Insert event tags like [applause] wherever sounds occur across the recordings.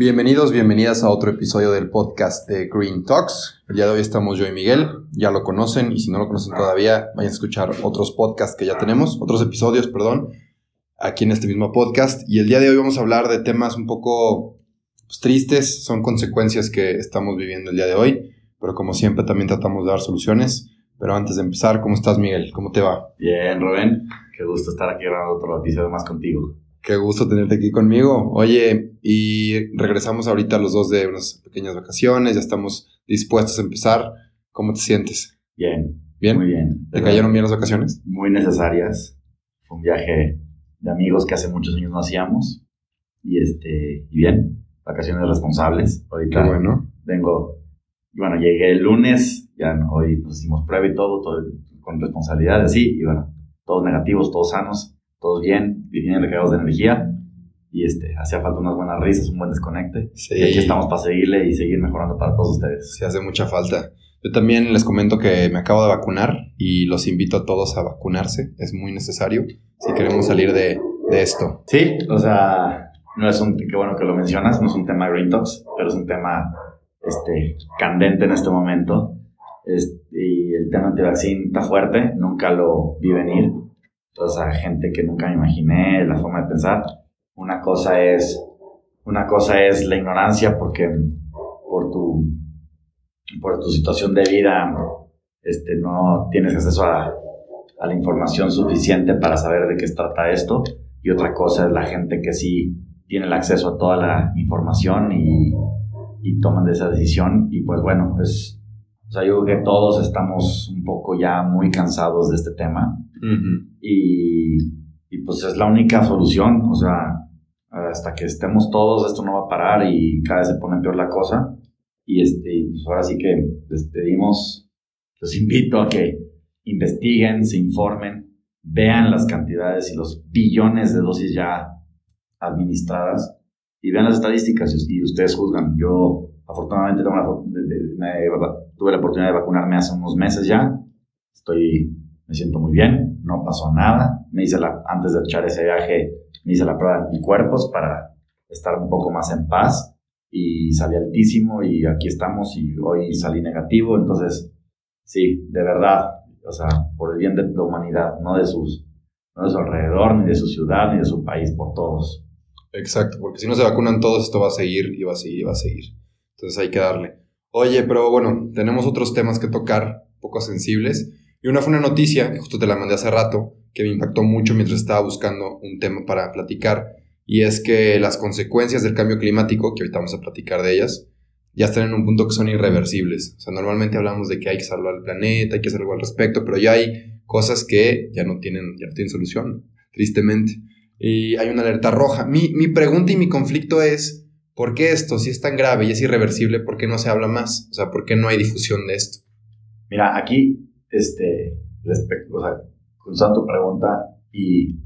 Bienvenidos, bienvenidas a otro episodio del podcast de Green Talks. El día de hoy estamos yo y Miguel, ya lo conocen y si no lo conocen todavía, vayan a escuchar otros podcasts que ya tenemos, otros episodios, perdón, aquí en este mismo podcast. Y el día de hoy vamos a hablar de temas un poco pues, tristes, son consecuencias que estamos viviendo el día de hoy, pero como siempre también tratamos de dar soluciones. Pero antes de empezar, ¿cómo estás Miguel? ¿Cómo te va? Bien, Rubén, qué gusto estar aquí grabando otro episodio más contigo. Qué gusto tenerte aquí conmigo. Oye, y regresamos ahorita los dos de unas pequeñas vacaciones, ya estamos dispuestos a empezar. ¿Cómo te sientes? Bien. ¿Bien? Muy bien. ¿Te cayeron bien las vacaciones? Muy necesarias. Fue un viaje de amigos que hace muchos años no hacíamos. Y este, y bien, vacaciones responsables. Ahorita Qué bueno. vengo, bueno, llegué el lunes, ya no, hoy nos hicimos prueba y todo, todo con responsabilidad, sí, y bueno, todos negativos, todos sanos, todos bien, bien recargados de energía. Y este, hacía falta unas buenas risas, un buen desconecte. Sí. Y aquí estamos para seguirle y seguir mejorando para todos ustedes. Sí, hace mucha falta. Yo también les comento que me acabo de vacunar y los invito a todos a vacunarse. Es muy necesario si queremos salir de, de esto. Sí, o sea, no es un, qué bueno que lo mencionas, no es un tema Green Talks, pero es un tema este, candente en este momento. Es- y el tema antivaccín está fuerte, nunca lo vi venir. O sea, gente que nunca me imaginé, la forma de pensar. Una cosa es, una cosa es la ignorancia porque por tu, por tu situación de vida este, no tienes acceso a, a la información suficiente para saber de qué se trata esto. Y otra cosa es la gente que sí tiene el acceso a toda la información y, y toman de esa decisión. Y pues bueno, es, o sea, yo creo que todos estamos un poco ya muy cansados de este tema y, y pues es la única solución, o sea, hasta que estemos todos esto no va a parar y cada vez se pone peor la cosa. Y este, pues ahora sí que les pedimos, los invito a que investiguen, se informen, vean las cantidades y los billones de dosis ya administradas y vean las estadísticas. Y, ustedes juzgan. Yo afortunadamente tuve la oportunidad de vacunarme hace unos meses ya, estoy me siento muy bien, no pasó nada. Me hice la, antes de echar ese viaje, me hice la prueba de anticuerpos para estar un poco más en paz y salí altísimo y aquí estamos y hoy salí negativo. Entonces, sí, de verdad, o sea, por el bien de la humanidad, no de sus, no de su alrededor, ni de su ciudad, ni de su país, por todos. Exacto, porque si no se vacunan todos, esto va a seguir y va a seguir y va a seguir. Entonces hay que darle. Oye, pero bueno, tenemos otros temas que tocar, poco sensibles. Y una fue una noticia, que justo te la mandé hace rato, que me impactó mucho mientras estaba buscando un tema para platicar. Y es que las consecuencias del cambio climático, que ahorita vamos a platicar de ellas, ya están en un punto que son irreversibles. O sea, normalmente hablamos de que hay que salvar el planeta, hay que hacer algo al respecto, pero ya hay cosas que ya no tienen, ya no tienen solución, tristemente. Y hay una alerta roja. Mi, mi pregunta y mi conflicto es, ¿por qué esto, si es tan grave y es irreversible, por qué no se habla más? O sea, ¿por qué no hay difusión de esto? Mira, aquí, este, respecto, o sea, cruzando tu pregunta y,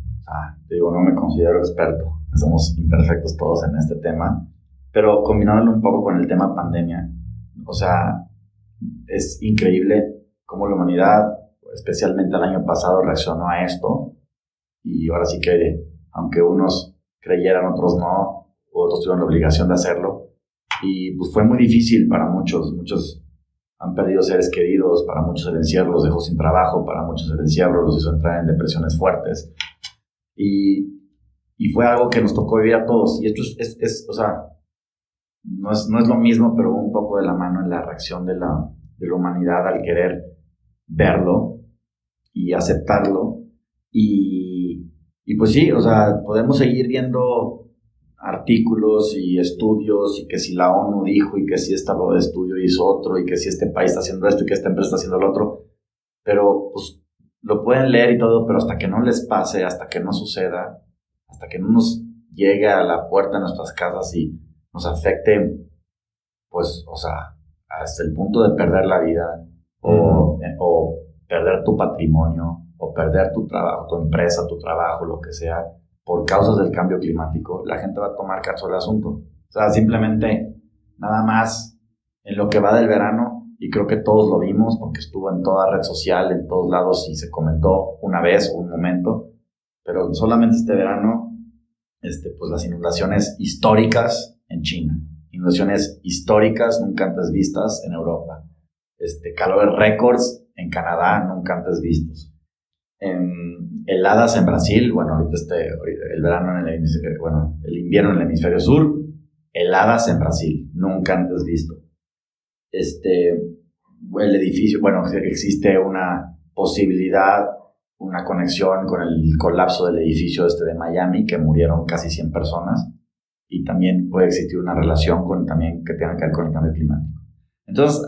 te digo, no me considero experto, somos imperfectos todos en este tema, pero combinándolo un poco con el tema pandemia, o sea, es increíble cómo la humanidad, especialmente el año pasado, reaccionó a esto. Y ahora sí que, aunque unos creyeran, otros no, otros tuvieron la obligación de hacerlo, y pues fue muy difícil para muchos, muchos han perdido seres queridos, para muchos el encierro los dejó sin trabajo, para muchos el encierro los hizo entrar en depresiones fuertes. Y, y fue algo que nos tocó vivir a todos. Y esto es, es, o sea, no es, no es lo mismo, pero un poco de la mano en la reacción de la, de la humanidad al querer verlo y aceptarlo. Y, y pues sí, o sea, podemos seguir viendo artículos y estudios y que si la ONU dijo y que si esta de estudio hizo otro y que si este país está haciendo esto y que esta empresa está haciendo lo otro, pero pues lo pueden leer y todo, pero hasta que no les pase, hasta que no suceda, hasta que no nos llegue a la puerta de nuestras casas y nos afecte, pues, o sea, hasta el punto de perder la vida o, o perder tu patrimonio o perder tu trabajo, tu empresa, tu trabajo, lo que sea, por causas del cambio climático, la gente va a tomar caso del asunto. O sea, simplemente nada más en lo que va del verano, y creo que todos lo vimos porque estuvo en toda red social, en todos lados y se comentó una vez o un momento, pero solamente este verano, este, pues las inundaciones históricas en China, inundaciones históricas nunca antes vistas en Europa, este, calores récords en Canadá nunca antes vistos heladas en Brasil, bueno, ahorita este, el verano en el bueno, el invierno en el hemisferio sur, heladas en Brasil, nunca antes visto. Este, el edificio, bueno, existe una posibilidad, una conexión con el colapso del edificio este de Miami, que murieron casi 100 personas, y también puede existir una relación con, también que tenga que ver con el cambio climático. Entonces,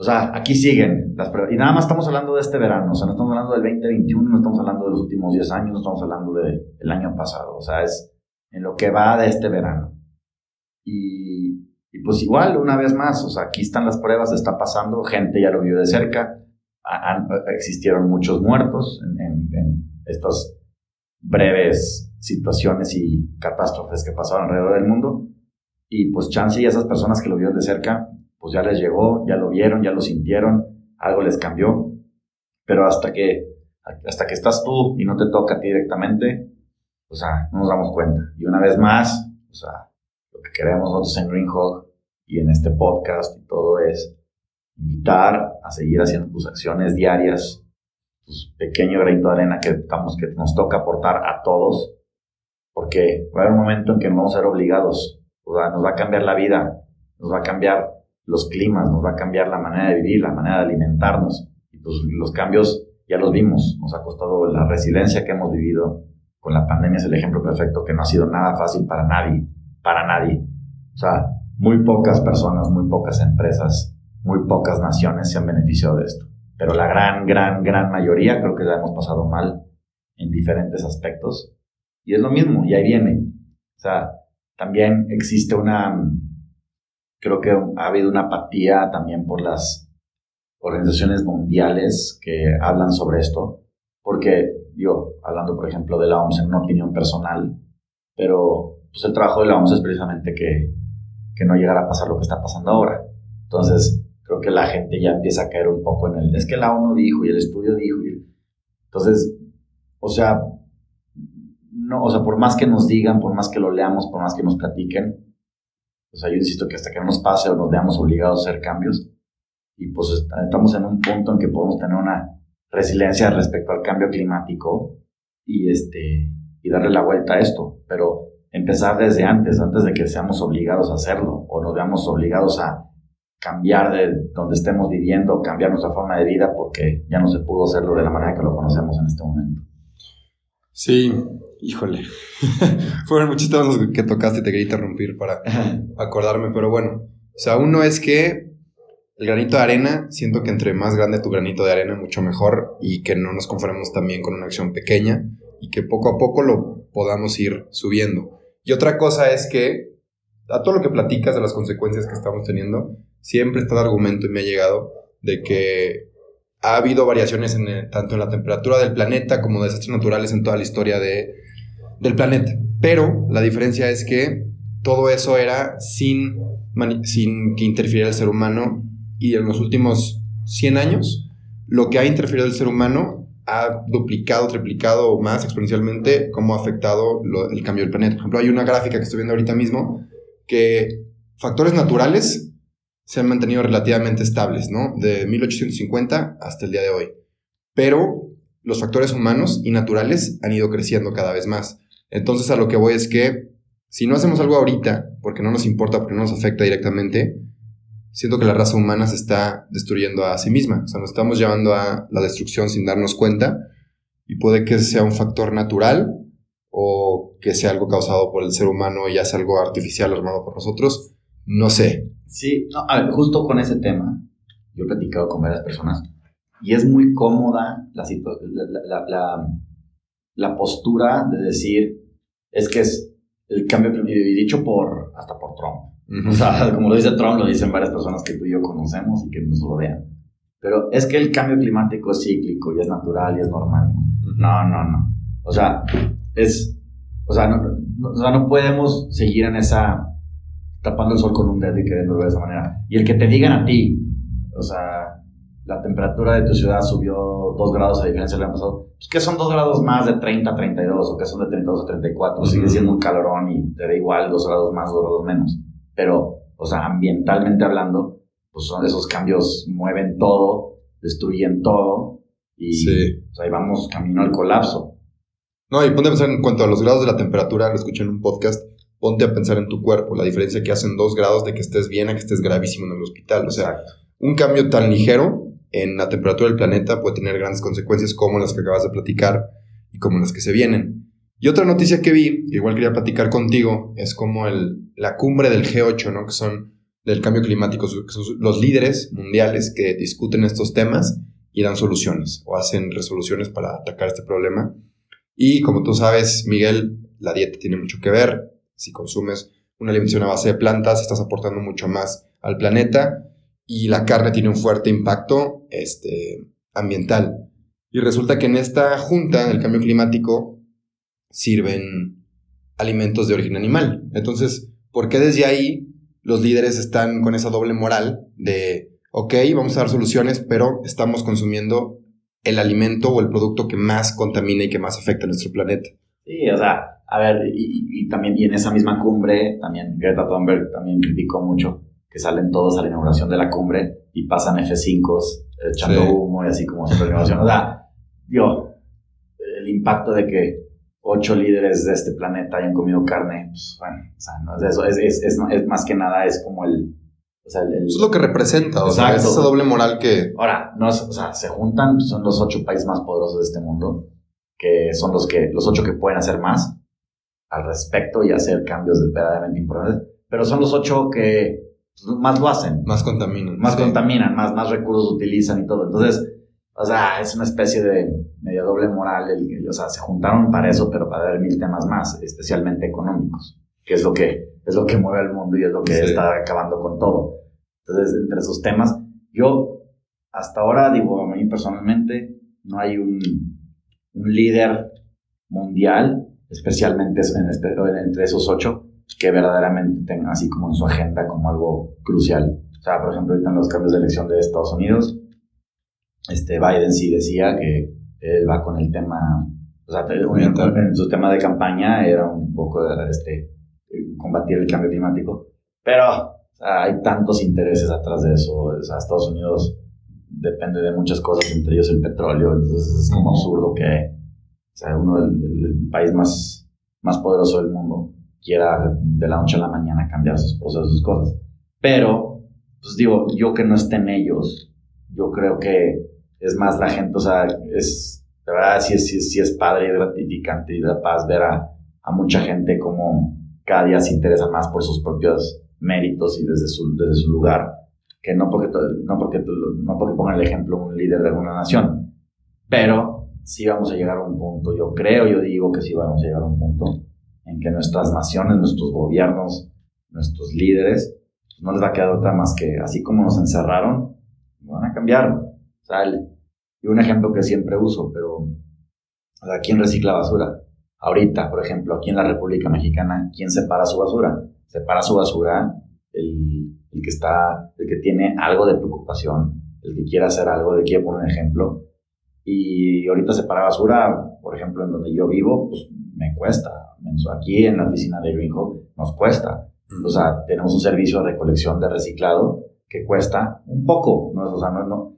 o sea, aquí siguen las pruebas. Y nada más estamos hablando de este verano. O sea, no estamos hablando del 2021, no estamos hablando de los últimos 10 años, no estamos hablando del año pasado. O sea, es en lo que va de este verano. Y, y, pues igual, una vez más, o sea, aquí están las pruebas, está pasando, gente ya lo vio de cerca, existieron muchos muertos en, en, en estas breves situaciones y catástrofes que pasaron alrededor del mundo. Y pues chance y esas personas que lo vieron de cerca pues ya les llegó, ya lo vieron, ya lo sintieron, algo les cambió, pero hasta que, hasta que estás tú y no te toca a ti directamente, o sea, no nos damos cuenta. Y una vez más, o sea, lo que queremos nosotros en Greenhawk y en este podcast y todo es invitar a seguir haciendo tus acciones diarias, tus pequeño granito de arena que, estamos, que nos toca aportar a todos, porque va a haber un momento en que vamos a ser obligados, o sea, nos va a cambiar la vida, nos va a cambiar los climas, nos va a cambiar la manera de vivir, la manera de alimentarnos. Y pues los cambios ya los vimos, nos ha costado la resiliencia que hemos vivido con la pandemia es el ejemplo perfecto, que no ha sido nada fácil para nadie, para nadie. O sea, muy pocas personas, muy pocas empresas, muy pocas naciones se han beneficiado de esto. Pero la gran, gran, gran mayoría creo que la hemos pasado mal en diferentes aspectos. Y es lo mismo, y ahí viene. O sea, también existe una, creo que ha habido una apatía también por las organizaciones mundiales que hablan sobre esto, porque yo, hablando por ejemplo de la OMS en una opinión personal, pero pues el trabajo de la OMS es precisamente que, que no llegara a pasar lo que está pasando ahora. Entonces, creo que la gente ya empieza a caer un poco en el, es que la ONU dijo y el estudio dijo. Y, entonces, o sea, no, o sea, por más que nos digan, por más que lo leamos, por más que nos platiquen, o sea, yo insisto que hasta que no nos pase o nos veamos obligados a hacer cambios, y pues estamos en un punto en que podemos tener una resiliencia respecto al cambio climático y, este, y darle la vuelta a esto, pero empezar desde antes, antes de que seamos obligados a hacerlo o nos veamos obligados a cambiar de donde estemos viviendo, cambiar nuestra forma de vida porque ya no se pudo hacerlo de la manera que lo conocemos en este momento. Sí, híjole. [laughs] Fueron muchos temas que tocaste y te quería interrumpir para acordarme, pero bueno. O sea, uno es que el granito de arena, siento que entre más grande tu granito de arena, mucho mejor y que no nos conformemos también con una acción pequeña y que poco a poco lo podamos ir subiendo. Y otra cosa es que a todo lo que platicas de las consecuencias que estamos teniendo, siempre está el argumento y me ha llegado de que ha habido variaciones en tanto en la temperatura del planeta como desastres naturales en toda la historia de, del planeta. Pero la diferencia es que todo eso era sin, sin que interfiriera el ser humano y en los últimos 100 años lo que ha interferido el ser humano ha duplicado, triplicado o más exponencialmente cómo ha afectado el cambio del planeta. Por ejemplo, hay una gráfica que estoy viendo ahorita mismo que factores naturales se han mantenido relativamente estables, ¿no? De 1850 hasta el día de hoy. Pero los factores humanos y naturales han ido creciendo cada vez más. Entonces a lo que voy es que si no hacemos algo ahorita, porque no nos importa, porque no nos afecta directamente, siento que la raza humana se está destruyendo a sí misma. O sea, nos estamos llevando a la destrucción sin darnos cuenta y puede que sea un factor natural o que sea algo causado por el ser humano y ya sea algo artificial armado por nosotros. No sé, Sí, no, justo con ese tema, yo he platicado con varias personas y es muy cómoda la, la, la, la postura de decir, es que es el cambio y dicho por, hasta por Trump. O sea, como lo dice Trump, lo dicen varias personas que tú y yo conocemos y que nos rodean. Pero es que el cambio climático es cíclico y es natural y es normal. No, no, no. O sea, es, o sea, no, o sea, no podemos seguir en esa, tapando el sol con un dedo y queriéndolo de esa manera. Y el que te digan a ti, o sea, la temperatura de tu ciudad subió 2 grados a diferencia del año pasado, pues que son 2 grados más de 30 a 32 o que son de 32 a 34, sigue siendo un calorón y te da igual 2 grados más, 2 grados menos. Pero, o sea, ambientalmente hablando, pues son esos cambios mueven todo, destruyen todo y sí. o sea, ahí vamos camino al colapso. No, y ponte a pensar en cuanto a los grados de la temperatura, lo escuché en un podcast, ponte a pensar en tu cuerpo, la diferencia que hacen 2 grados de que estés bien a que estés gravísimo en el hospital. O sea, un cambio tan ligero en la temperatura del planeta puede tener grandes consecuencias como las que acabas de platicar y como las que se vienen. Y otra noticia que vi, que igual quería platicar contigo, es como el, la cumbre del G8, ¿no? Que son del cambio climático, que son los líderes mundiales que discuten estos temas y dan soluciones o hacen resoluciones para atacar este problema. Y como tú sabes, Miguel, la dieta tiene mucho que ver. Si consumes una alimentación a base de plantas, estás aportando mucho más al planeta y la carne tiene un fuerte impacto este, ambiental. Y resulta que en esta junta del cambio climático sirven alimentos de origen animal. Entonces, ¿por qué desde ahí los líderes están con esa doble moral de, ok, vamos a dar soluciones, pero estamos consumiendo el alimento o el producto que más contamina y que más afecta a nuestro planeta? Sí, o sea, a ver, y, y también, y en esa misma cumbre, también Greta Thunberg también criticó mucho que salen todos a la inauguración de la cumbre y pasan F5 echando humo y así como siempre la inauguración. O sea, yo, el impacto de que ocho líderes de este planeta hayan comido carne, pues bueno, o sea, no es eso, es, es, es, es más que nada, es como el, o sea, el, Eso es lo que representa, o sea, es esa doble moral que... Ahora, no o sea, se juntan, son los ocho países más poderosos de este mundo, que son los, que, los ocho que pueden hacer más al respecto y hacer cambios verdaderamente importantes, pero son los ocho que más lo hacen. Más contaminan. Más contaminan, más, más recursos utilizan y todo. Entonces, o sea, es una especie de medio doble moral. El, o sea, se juntaron para eso, pero para ver mil temas más, especialmente económicos, que es lo que, es lo que mueve al mundo y es lo que está acabando con todo. Entonces, entre esos temas, yo hasta ahora, digo, a mí personalmente, no hay un, un líder mundial, especialmente en este, entre esos ocho, que verdaderamente tengan así como en su agenda como algo crucial. O sea, por ejemplo, ahorita en los cambios de elección de Estados Unidos, este Biden sí decía que él va con el tema, o sea, en su tema de campaña era un poco este, combatir el cambio climático, pero hay tantos intereses atrás de eso. O sea, Estados Unidos depende de muchas cosas, entre ellos el petróleo, entonces es como absurdo que o sea, uno del, país más, más poderoso del mundo quiera de la noche a la mañana cambiar sus procesos, sus cosas. Pero, pues digo, yo que no esté en ellos, yo creo que es más la gente, o sea, es, de verdad, sí, sí, sí es padre y gratificante y de paz ver a, a, mucha gente como cada día se interesa más por sus propios méritos y desde su, desde su lugar, que no porque, no, porque, no porque pongan el ejemplo un líder de alguna nación, pero sí vamos a llegar a un punto, yo creo, yo digo que sí vamos a llegar a un punto en que nuestras naciones, nuestros gobiernos, nuestros líderes, pues, no les va a quedar otra más que, así como nos encerraron, van a cambiar. O sea, y un ejemplo que siempre uso, pero, o sea, ¿quién recicla basura? Ahorita, por ejemplo, aquí en la República Mexicana, ¿quién separa su basura? Separa su basura el, el que está, el que tiene algo de preocupación, el que quiere hacer algo, de quiere poner un ejemplo. Y ahorita separa basura, por ejemplo, en donde yo vivo, pues me cuesta. Aquí en la oficina de Greenhawk nos cuesta. O sea, tenemos un servicio de recolección de reciclado que cuesta un poco. ¿no? O sea, no, no,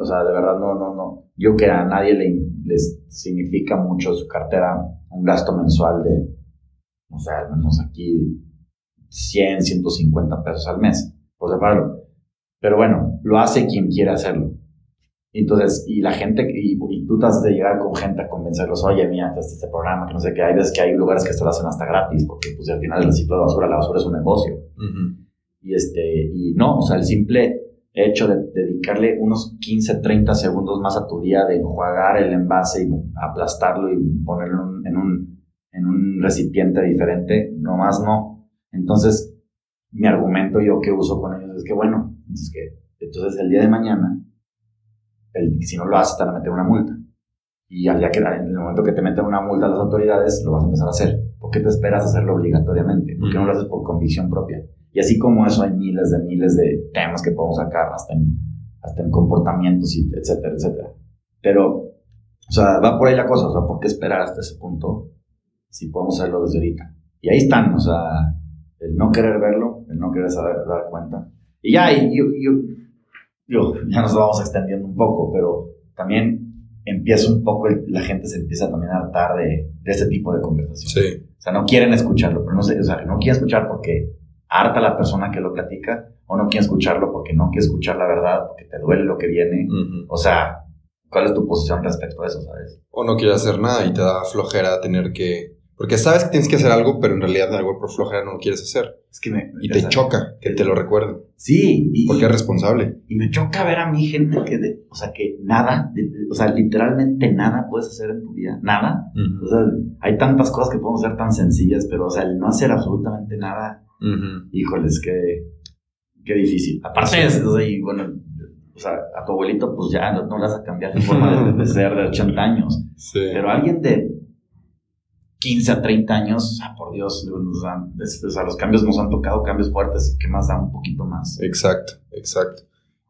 o sea, de verdad no, no, no. Yo que a nadie le, les significa mucho su cartera un gasto mensual de, o sea, al menos aquí 100, 150 pesos al mes por separarlo. Pero bueno, lo hace quien quiere hacerlo. Entonces, y la gente, y, y tú estás de llegar con gente a convencerlos, oye, mira, este, este programa, que no sé qué, hay veces que hay lugares que esto lo hacen hasta gratis, porque pues al final el ciclo de basura, la basura es un negocio. Y este, y no, o sea, el simple hecho de dedicarle unos 15, 30 segundos más a tu día de enjuagar el envase y aplastarlo y ponerlo en un, en un recipiente diferente, nomás no. Entonces, mi argumento yo que uso con ellos es que, bueno, entonces, que, entonces el día de mañana, el, si no lo haces, te van a meter una multa. Y al día que, en el momento que te meten una multa a las autoridades, lo vas a empezar a hacer. ¿Por qué te esperas a hacerlo obligatoriamente? ¿Por qué no lo haces por convicción propia? Y así como eso hay miles de miles de temas que podemos sacar, hasta en, hasta en comportamientos, y etcétera, etcétera. Pero, o sea, va por ahí la cosa, o sea, ¿por qué esperar hasta ese punto si podemos hacerlo desde ahorita? Y ahí están, o sea, el no querer verlo, el no querer saber, dar cuenta. Y ya, y yo, yo, yo, ya nos vamos extendiendo un poco, pero también empieza un poco, la gente se empieza también a hartar de, de este tipo de conversación. Sí. O sea, no quieren escucharlo, pero no sé, o sea, no quieren escuchar porque harta la persona que lo platica, o no quieren escucharlo porque no quiere escuchar la verdad, porque te duele lo que viene. O sea, ¿cuál es tu posición respecto a eso, sabes? O no quieres hacer nada y te da flojera tener que porque sabes que tienes que hacer algo, pero en realidad algo por flojera no lo quieres hacer. Es que me, y te choca que te lo recuerden. Sí. Y, porque es responsable. Y me choca ver a mí gente que, de, o sea, que nada, o sea, literalmente nada puedes hacer en tu vida. Nada. O sea, hay tantas cosas que podemos hacer tan sencillas, pero, o sea, el no hacer absolutamente nada, híjoles, qué, qué difícil. Aparte, es, o sea, y bueno, o sea, a tu abuelito, pues ya no, no le vas a cambiar su forma de, de, ser de 80 años. Sí. Pero alguien de 15 a 30 años, por Dios, nos dan, o sea, los cambios nos han tocado, cambios fuertes, que más da un poquito más. Exacto, exacto.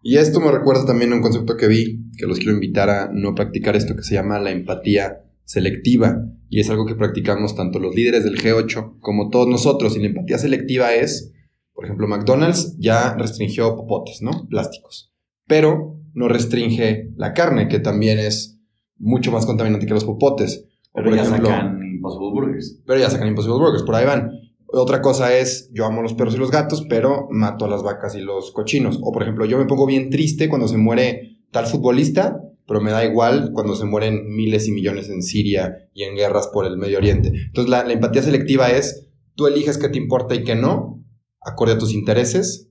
Y esto me recuerda también a un concepto que vi, que los quiero invitar a no practicar esto que se llama la empatía selectiva, y es algo que practicamos tanto los líderes del G8 como todos nosotros, y la empatía selectiva es, por ejemplo, McDonald's ya restringió popotes, ¿no? Plásticos, pero no restringe la carne, que también es mucho más contaminante que los popotes. Pero por ya ejemplo, sacan Impossible Burgers. Pero ya sacan Impossible Burgers, por ahí van. Otra cosa es, yo amo los perros y los gatos, pero mato a las vacas y los cochinos. O por ejemplo, yo me pongo bien triste cuando se muere tal futbolista, pero me da igual cuando se mueren miles y millones en Siria y en guerras por el Medio Oriente. Entonces la, empatía selectiva es, tú eliges qué te importa y qué no, acorde a tus intereses,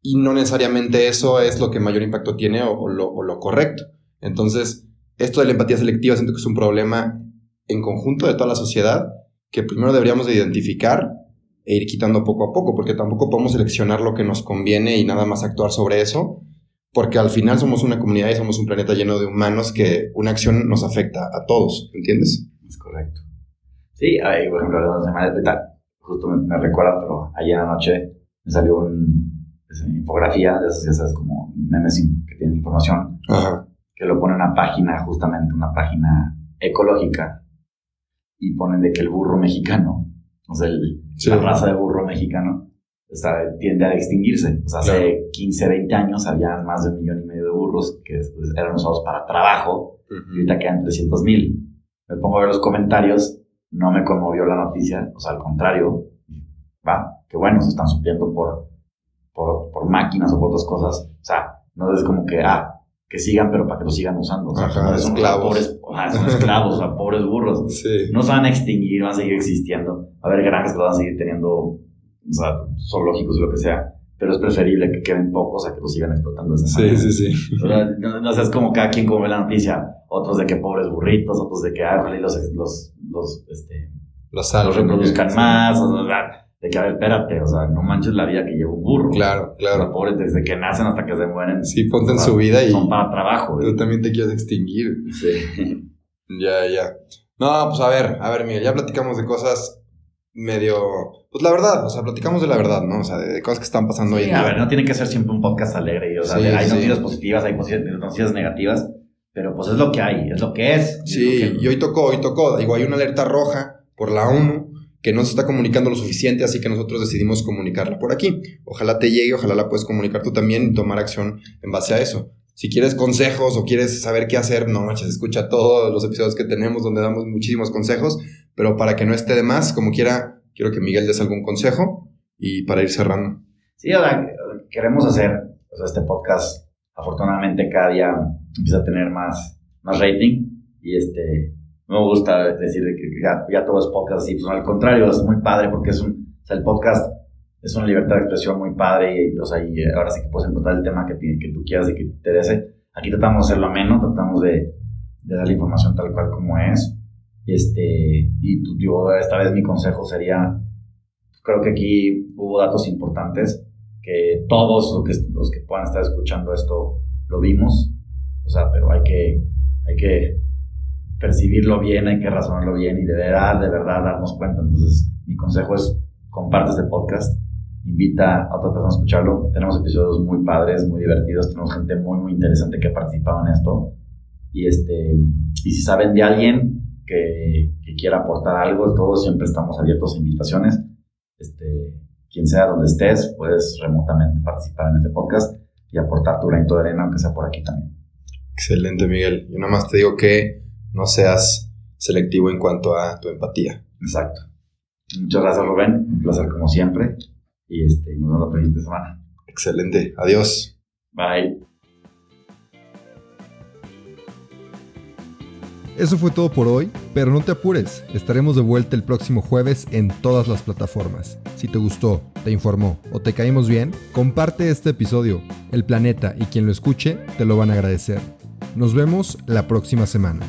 y no necesariamente eso es lo que mayor impacto tiene o, lo, o lo correcto. Entonces, esto de la empatía selectiva siento que es un problema en conjunto de toda la sociedad que primero deberíamos de identificar e ir quitando poco a poco, porque tampoco podemos seleccionar lo que nos conviene y nada más actuar sobre eso, porque al final somos una comunidad y somos un planeta lleno de humanos que una acción nos afecta a todos, ¿entiendes? Es correcto. Sí, ahí, por ejemplo, ahorita, justo me, me recuerda, pero ayer anoche me salió un, una infografía de esas, esas como memes que tienen información, Ajá. que lo pone una página, justamente una página ecológica, y ponen de que el burro mexicano, o sea, el, Sí. la raza de burro mexicano, está, tiende a extinguirse. O sea, hace Claro. 15, 20 años había más de un millón y medio de burros que pues, eran usados para trabajo y Ujú. ahorita quedan 300 mil. Me pongo a ver los comentarios, no me conmovió la noticia, o sea, al contrario, va, que bueno, se están supliendo por, por, por máquinas o por otras cosas. O sea, no es como que, ah, que sigan, pero para que lo sigan usando. O sea, Ajá, son esclavos. Pobres, son [laughs] esclavos, o sea, pobres burros. Sí. No se van a extinguir, van a seguir existiendo. Va a haber granjas que van a seguir teniendo, o sea, zoológicos o lo que sea. Pero es preferible que queden pocos a que los sigan explotando de esa Sí, manera. sí, sí. O sea, no, no es como cada quien como ve la noticia. Otros de que pobres burritos, otros de que ah, y los, los, los, este, Los los reproduzcan más. O sea, de que, a ver, espérate, o sea, no manches la vida que lleva un burro. Claro, Los claro. pobres desde que nacen hasta que se mueren. Sí, ponte en su vida y Son para trabajo. güey. tú también te quieres extinguir. Sí. [laughs] Ya, ya. No, pues a ver, a ver, Miguel, ya platicamos de cosas medio. Pues la verdad, o sea, platicamos de la verdad, ¿no? O sea, de, de cosas que están pasando hoy en Sí, a día. ver, no tiene que ser siempre un podcast alegre. O sea, Sí, hay sí. noticias positivas, hay noticias negativas, pero pues es lo que hay, es lo que es. Sí, Es lo que- y hoy tocó, hoy tocó. Digo, hay una alerta roja por la ONU que no se está comunicando lo suficiente, así que nosotros decidimos comunicarla por aquí. Ojalá te llegue, ojalá la puedes comunicar tú también y tomar acción en base a eso. Si quieres consejos o quieres saber qué hacer, no manches, escucha todos los episodios que tenemos donde damos muchísimos consejos, pero para que no esté de más, como quiera, quiero que Miguel des algún consejo y para ir cerrando. Sí, sea, queremos hacer sea, este podcast. Afortunadamente, cada día empieza a tener más, más rating. Y este, no me gusta decir de que ya, ya todo es podcast así. Pues, al contrario, es muy padre porque es un. O sea, el podcast es una libertad de expresión muy padre. Y, o sea, y ahora sí que puedes encontrar el tema que, ti- que tú quieras y que te interese. Aquí tratamos de hacerlo ameno, tratamos de, de dar la información tal cual como es. Este, y pues, yo esta vez mi consejo sería, creo que aquí hubo datos importantes, que todos los que, los que puedan estar escuchando esto lo vimos, o sea, pero hay que, hay que percibirlo bien, hay que razonarlo bien y de verdad, de verdad darnos cuenta. Entonces, mi consejo es, comparte este podcast, invita a otras personas a escucharlo. Tenemos episodios muy padres, muy divertidos, tenemos gente muy, muy interesante que ha participado en esto. Y, este, y si saben de alguien que, que quiera aportar algo, todos siempre estamos abiertos a invitaciones. Este, quien sea donde estés, puedes remotamente participar en este podcast y aportar tu granito de arena, aunque sea por aquí también. Excelente, Miguel. Yo nada más te digo que no seas selectivo en cuanto a tu empatía. Exacto. Muchas gracias, Rubén. Un placer como siempre. Y este, nos vemos la próxima semana. Excelente. Adiós. Bye. Eso fue todo por hoy, pero no te apures, estaremos de vuelta el próximo jueves en todas las plataformas. Si te gustó, te informó o te caímos bien, comparte este episodio. El planeta y quien lo escuche te lo van a agradecer. Nos vemos la próxima semana.